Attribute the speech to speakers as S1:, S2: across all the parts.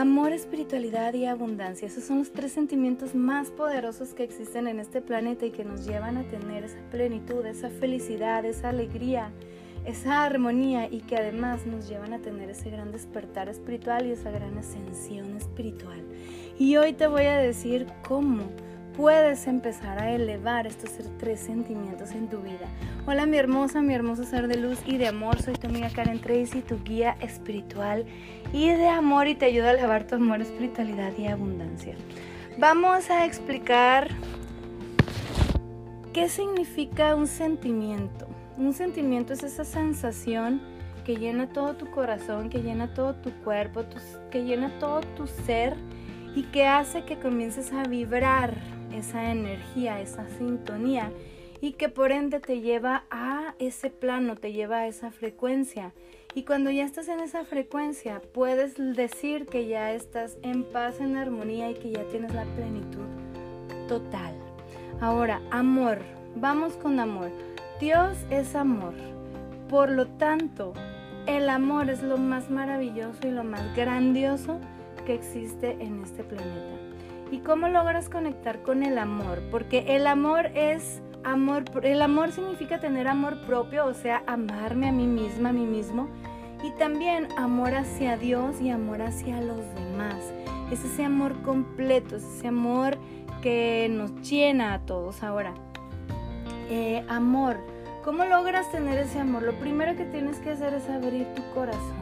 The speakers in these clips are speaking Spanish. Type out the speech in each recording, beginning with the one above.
S1: Amor, espiritualidad y abundancia. Esos son los tres sentimientos más poderosos que existen en este planeta y que nos llevan a tener esa plenitud, esa felicidad, esa alegría, esa armonía y que además nos llevan a tener ese gran despertar espiritual y esa gran ascensión espiritual. Y hoy te voy a decir cómo puedes empezar a elevar estos tres sentimientos en tu vida. Hola mi hermosa, mi hermoso ser de luz y de amor, soy tu amiga Karen Tracy, tu guía espiritual y de amor y te ayudo a elevar tu amor, espiritualidad y abundancia. Vamos a explicar qué significa un sentimiento. Un sentimiento es esa sensación que llena todo tu corazón, que llena todo tu cuerpo, que llena todo tu ser y que hace que comiences a vibrar esa energía, esa sintonía y que por ende te lleva a ese plano, te lleva a esa frecuencia. Y cuando ya estás en esa frecuencia, puedes decir que ya estás en paz, en armonía y que ya tienes la plenitud total. Ahora, amor. Vamos con amor. Dios es amor. Por lo tanto, el amor es lo más maravilloso y lo más grandioso que existe en este planeta. ¿Y cómo logras conectar con el amor? Porque el amor es amor, el amor significa tener amor propio, o sea, amarme a mí misma, a mí mismo, y también amor hacia Dios y amor hacia los demás. Es ese amor completo, es ese amor que nos llena a todos. Ahora, eh, amor, ¿cómo logras tener ese amor? Lo primero que tienes que hacer es abrir tu corazón.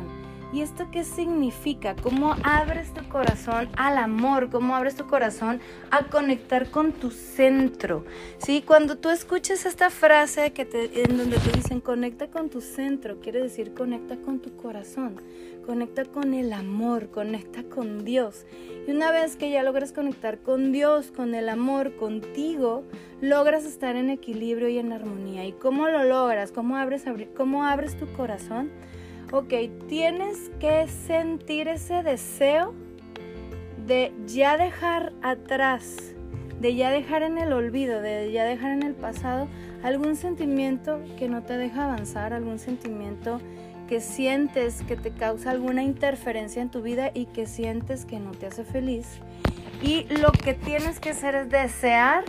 S1: ¿Y esto qué significa? ¿Cómo abres tu corazón al amor? ¿Cómo abres tu corazón a conectar con tu centro? ¿Sí? Cuando tú escuches esta frase que te, en donde te dicen conecta con tu centro, quiere decir conecta con tu corazón, conecta con el amor, conecta con Dios. Y una vez que ya logras conectar con Dios, con el amor, contigo, logras estar en equilibrio y en armonía. ¿Y cómo lo logras? ¿Cómo abres, cómo abres tu corazón? Ok, tienes que sentir ese deseo de ya dejar atrás, de ya dejar en el olvido, de ya dejar en el pasado algún sentimiento que no te deja avanzar, algún sentimiento que sientes que te causa alguna interferencia en tu vida y que sientes que no te hace feliz. Y lo que tienes que hacer es desear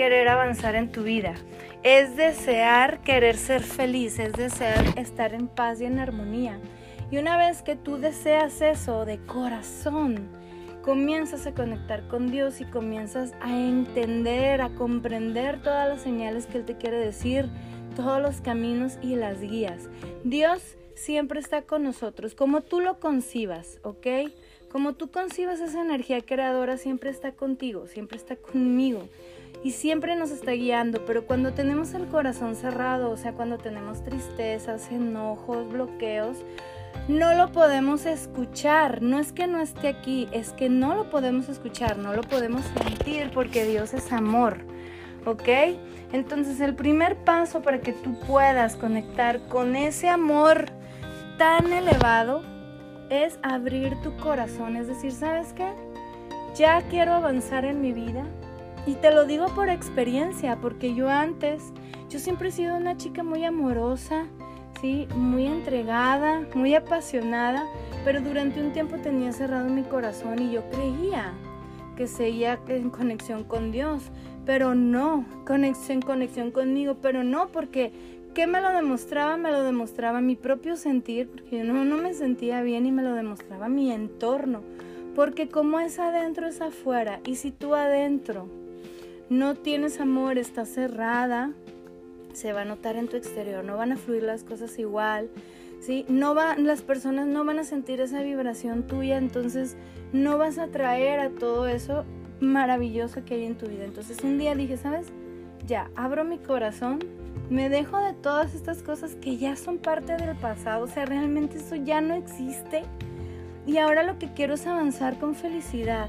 S1: querer avanzar en tu vida es desear querer ser feliz, es desear estar en paz y en armonía. Y una vez que tú deseas eso de corazón, comienzas a conectar con Dios y comienzas a entender, a comprender todas las señales que Él te quiere decir, todos los caminos y las guías. Dios siempre está con nosotros, como tú lo concibas, ¿ok? Como tú concibas esa energía creadora, siempre está contigo, siempre está conmigo y siempre nos está guiando, pero cuando tenemos el corazón cerrado, o sea, cuando tenemos tristezas, enojos, bloqueos, no lo podemos escuchar. No es que no esté aquí, es que no lo podemos escuchar, no lo podemos sentir porque Dios es amor. ¿Ok? Entonces el primer paso para que tú puedas conectar con ese amor tan elevado es abrir tu corazón. Es decir, ¿sabes qué? Ya quiero avanzar en mi vida, y te lo digo por experiencia, porque yo antes, yo siempre he sido una chica muy amorosa, ¿sí? Muy entregada, muy apasionada, pero durante un tiempo tenía cerrado mi corazón y yo creía que seguía en conexión con Dios, pero no, conexión, conexión conmigo, pero no, porque ¿qué me lo demostraba? Me lo demostraba mi propio sentir, porque yo no, no me sentía bien y me lo demostraba mi entorno, porque como es adentro es afuera, y si tú adentro no tienes amor, estás cerrada, se va a notar en tu exterior, no van a fluir las cosas igual, ¿sí? No va, las personas no van a sentir esa vibración tuya, entonces no vas a traer a todo eso maravilloso que hay en tu vida. Entonces un día dije, ¿sabes? Ya, abro mi corazón, me dejo de todas estas cosas que ya son parte del pasado, o sea, realmente eso ya no existe. Y ahora lo que quiero es avanzar con felicidad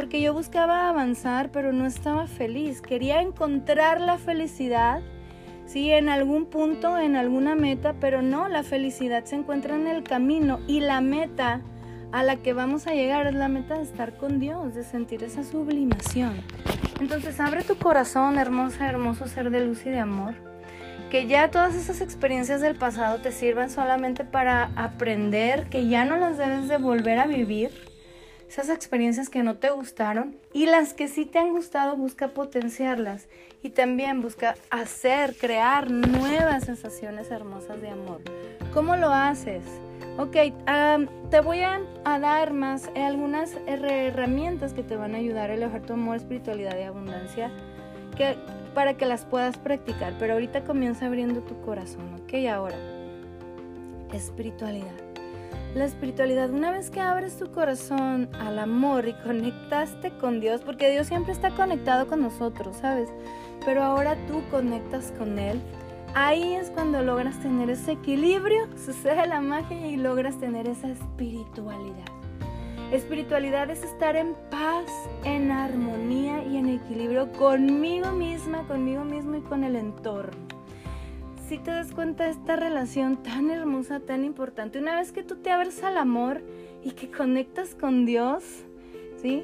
S1: porque yo buscaba avanzar, pero no estaba feliz. Quería encontrar la felicidad, sí, en algún punto, en alguna meta, pero no, la felicidad se encuentra en el camino y la meta a la que vamos a llegar es la meta de estar con Dios, de sentir esa sublimación. Entonces abre tu corazón, hermosa, hermoso ser de luz y de amor. Que ya todas esas experiencias del pasado te sirvan solamente para aprender, que ya no las debes de volver a vivir esas experiencias que no te gustaron y las que sí te han gustado busca potenciarlas y también busca hacer, crear nuevas sensaciones hermosas de amor. ¿Cómo lo haces? Ok, te voy a, dar más eh, algunas herramientas que te van a ayudar a elevar tu amor, espiritualidad y abundancia que, para que las puedas practicar. Pero ahorita comienza abriendo tu corazón, ok, ahora, espiritualidad. La espiritualidad, una vez que abres tu corazón al amor y conectaste con Dios, porque Dios siempre está conectado con nosotros, ¿sabes? Pero ahora tú conectas con Él Ahí es cuando logras tener ese equilibrio, sucede la magia y logras tener esa espiritualidad. Espiritualidad es estar en paz, en armonía y en equilibrio conmigo misma, conmigo mismo y con el entorno. Si te das cuenta de esta relación tan hermosa, tan importante, una vez que tú te abres al amor y que conectas con Dios, ¿sí?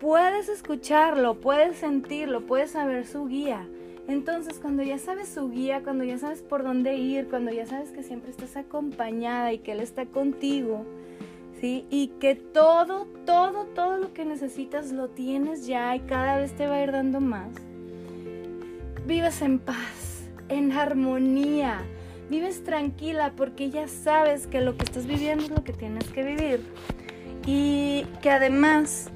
S1: Puedes escucharlo, puedes sentirlo, puedes saber su guía entonces, cuando ya sabes su guía, cuando ya sabes por dónde ir, cuando ya sabes que siempre estás acompañada y que Él está contigo, ¿sí? Y que todo, todo, todo lo que necesitas lo tienes ya y cada vez te va a ir dando más. Vives en paz, en armonía, vives tranquila porque ya sabes que lo que estás viviendo es lo que tienes que vivir. Y que además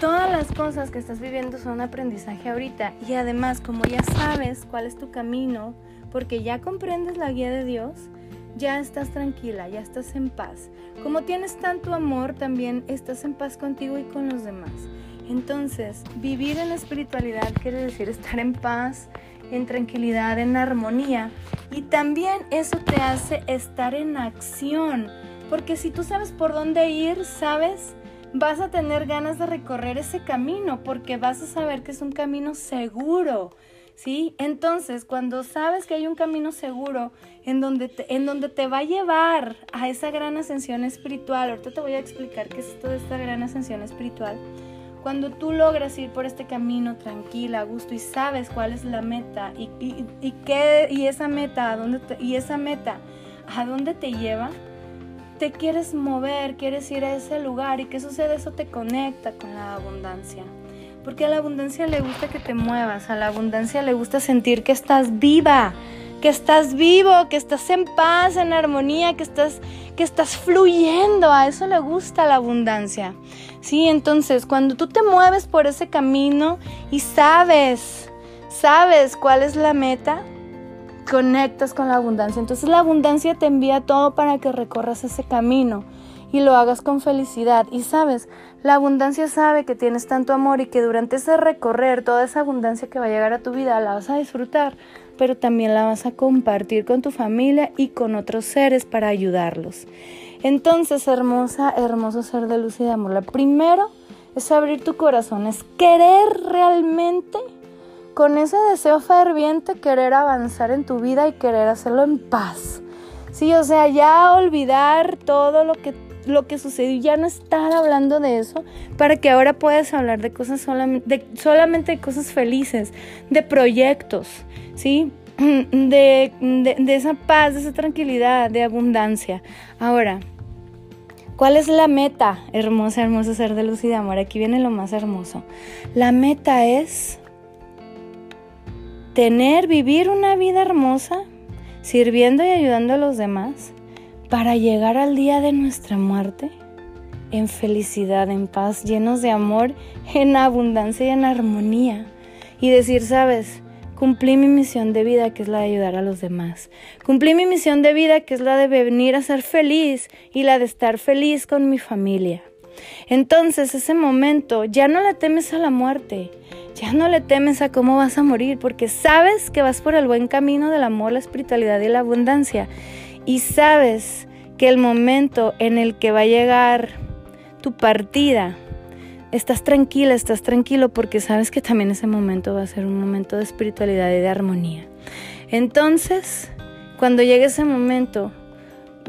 S1: todas las cosas que estás viviendo son aprendizaje ahorita y además como ya sabes cuál es tu camino, porque ya comprendes la guía de Dios, ya estás tranquila, ya estás en paz. Como tienes tanto amor, también estás en paz contigo y con los demás. Entonces, vivir en la espiritualidad quiere decir estar en paz, en tranquilidad, en armonía. Y también eso te hace estar en acción. Porque si tú sabes por dónde ir, sabes vas a tener ganas de recorrer ese camino porque vas a saber que es un camino seguro. ¿Sí? Entonces, cuando sabes que hay un camino seguro en donde, te, en donde te va a llevar a esa gran ascensión espiritual, ahorita te voy a explicar qué es toda esta gran ascensión espiritual, cuando tú logras ir por este camino tranquila, a gusto y sabes cuál es la meta y, qué, y esa meta, a dónde y esa meta, a dónde te lleva, te quieres mover, quieres ir a ese lugar y qué sucede, eso te conecta con la abundancia. Porque a la abundancia le gusta que te muevas, a la abundancia le gusta sentir que estás viva, que estás vivo, que estás en paz, en armonía, que estás que estás fluyendo, a eso le gusta la abundancia. Sí, entonces, cuando tú te mueves por ese camino y sabes, sabes cuál es la meta, conectas con la abundancia. Entonces la abundancia te envía todo para que recorras ese camino y lo hagas con felicidad. Y sabes, la abundancia sabe que tienes tanto amor y que durante ese recorrer, toda esa abundancia que va a llegar a tu vida, la vas a disfrutar, pero también la vas a compartir con tu familia y con otros seres para ayudarlos. Entonces, hermosa, hermoso ser de luz y de amor. Lo primero es abrir tu corazón, es querer realmente con ese deseo ferviente querer avanzar en tu vida y querer hacerlo en paz. Sí, o sea, ya olvidar todo lo que lo que sucedió, ya no estar hablando de eso, para que ahora puedas hablar de cosas solamente, de, solamente cosas felices, de proyectos, ¿sí? De, de, de esa paz, de esa tranquilidad, de abundancia. Ahora, ¿cuál es la meta? Hermosa, hermosa ser de luz y de amor. Aquí viene lo más hermoso. La meta es tener, vivir una vida hermosa, sirviendo y ayudando a los demás, para llegar al día de nuestra muerte en felicidad, en paz, llenos de amor, en abundancia y en armonía. Y decir, sabes, cumplí mi misión de vida, que es la de ayudar a los demás. Cumplí mi misión de vida, que es la de venir a ser feliz y la de estar feliz con mi familia. Entonces, ese momento, ya no le temes a la muerte, ya no le temes a cómo vas a morir, porque sabes que vas por el buen camino del amor, la espiritualidad y la abundancia. Y sabes que el momento en el que va a llegar tu partida, estás tranquila, estás tranquilo, porque sabes que también ese momento va a ser un momento de espiritualidad y de armonía. Entonces, cuando llegue ese momento,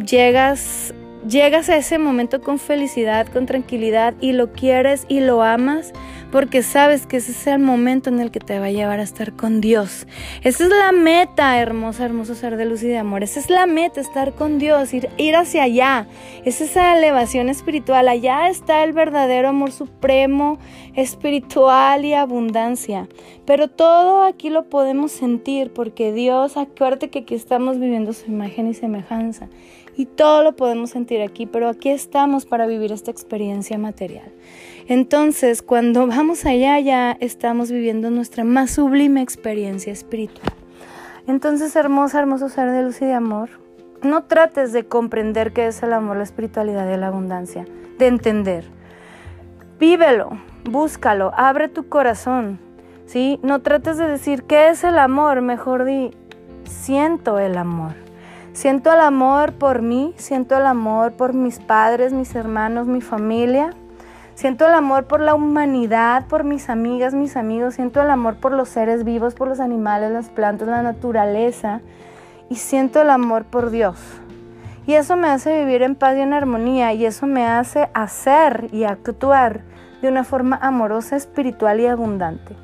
S1: llegas llegas a ese momento con felicidad, con tranquilidad y lo quieres y lo amas porque sabes que ese es el momento en el que te va a llevar a estar con Dios. Esa es la meta, hermosa, hermoso ser de luz y de amor. Esa es la meta, estar con Dios, ir, ir hacia allá. Es esa elevación espiritual. Allá está el verdadero amor supremo, espiritual y abundancia. Pero todo aquí lo podemos sentir porque Dios, acuérdate que aquí estamos viviendo su imagen y semejanza. Y todo lo podemos sentir aquí, pero aquí estamos para vivir esta experiencia material. Entonces, cuando vamos allá, ya estamos viviendo nuestra más sublime experiencia espiritual. Entonces, hermosa, hermoso ser de luz y de amor, no trates de comprender qué es el amor, la espiritualidad y la abundancia, de entender. Vívelo, búscalo, abre tu corazón, ¿sí? No trates de decir qué es el amor, mejor di, siento el amor. Siento el amor por mí, siento el amor por mis padres, mis hermanos, mi familia. Siento el amor por la humanidad, por mis amigas, mis amigos. Siento el amor por los seres vivos, por los animales, las plantas, la naturaleza. Y siento el amor por Dios. Y eso me hace vivir en paz y en armonía. Y eso me hace hacer y actuar de una forma amorosa, espiritual y abundante.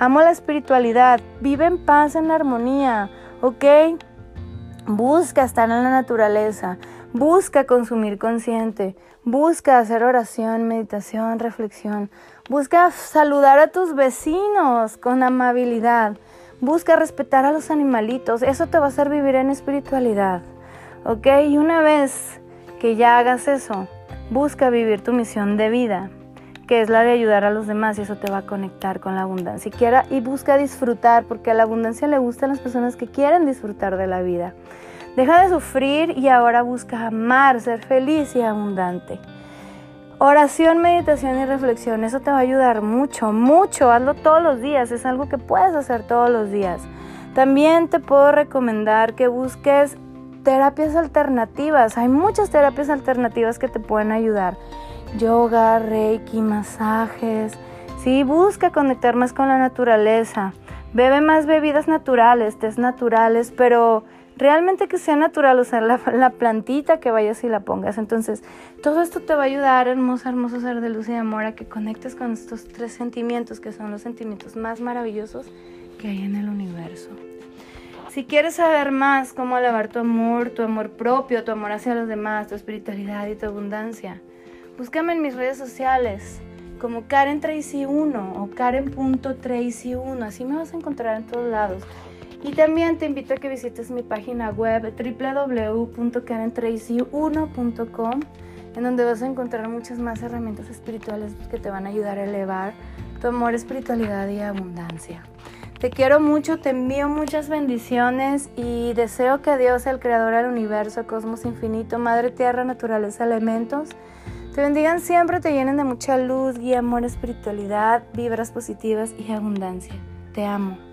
S1: Amo la espiritualidad. Vive en paz, en armonía. ¿Ok? Busca estar en la naturaleza, busca consumir consciente, busca hacer oración, meditación, reflexión, busca saludar a tus vecinos con amabilidad, busca respetar a los animalitos, eso te va a hacer vivir en espiritualidad, ¿ok? Y una vez que ya hagas eso, busca vivir tu misión de vida que es la de ayudar a los demás y eso te va a conectar con la abundancia. Y, quiera, y busca disfrutar, porque a la abundancia le gustan las personas que quieren disfrutar de la vida. Deja de sufrir y ahora busca amar, ser feliz y abundante. Oración, meditación y reflexión, eso te va a ayudar mucho, mucho. Hazlo todos los días, es algo que puedes hacer todos los días. También te puedo recomendar que busques terapias alternativas. Hay muchas terapias alternativas que te pueden ayudar yoga, reiki, masajes. Sí, busca conectar más con la naturaleza. Bebe más bebidas naturales, tés naturales, pero realmente que sea natural, o sea, la, la, plantita que vayas y la pongas. Entonces, todo esto te va a ayudar, hermosa, hermoso ser de luz y de amor, a que conectes con estos tres sentimientos que son los sentimientos más maravillosos que hay en el universo. Si quieres saber más cómo elevar tu amor, tu amor propio, tu amor hacia los demás, tu espiritualidad y tu abundancia, Búscame en mis redes sociales como Karen Tracy 1 o Karen.tracy 1. Así me vas a encontrar en todos lados. Y también te invito a que visites mi página web www.karentracy1.com en donde vas a encontrar muchas más herramientas espirituales que te van a ayudar a elevar tu amor, espiritualidad y abundancia. Te quiero mucho, te envío muchas bendiciones y deseo que Dios, el creador del universo, cosmos infinito, madre tierra, naturaleza, elementos, te bendigan siempre, te llenen de mucha luz, guía, amor, espiritualidad, vibras positivas y abundancia. Te amo.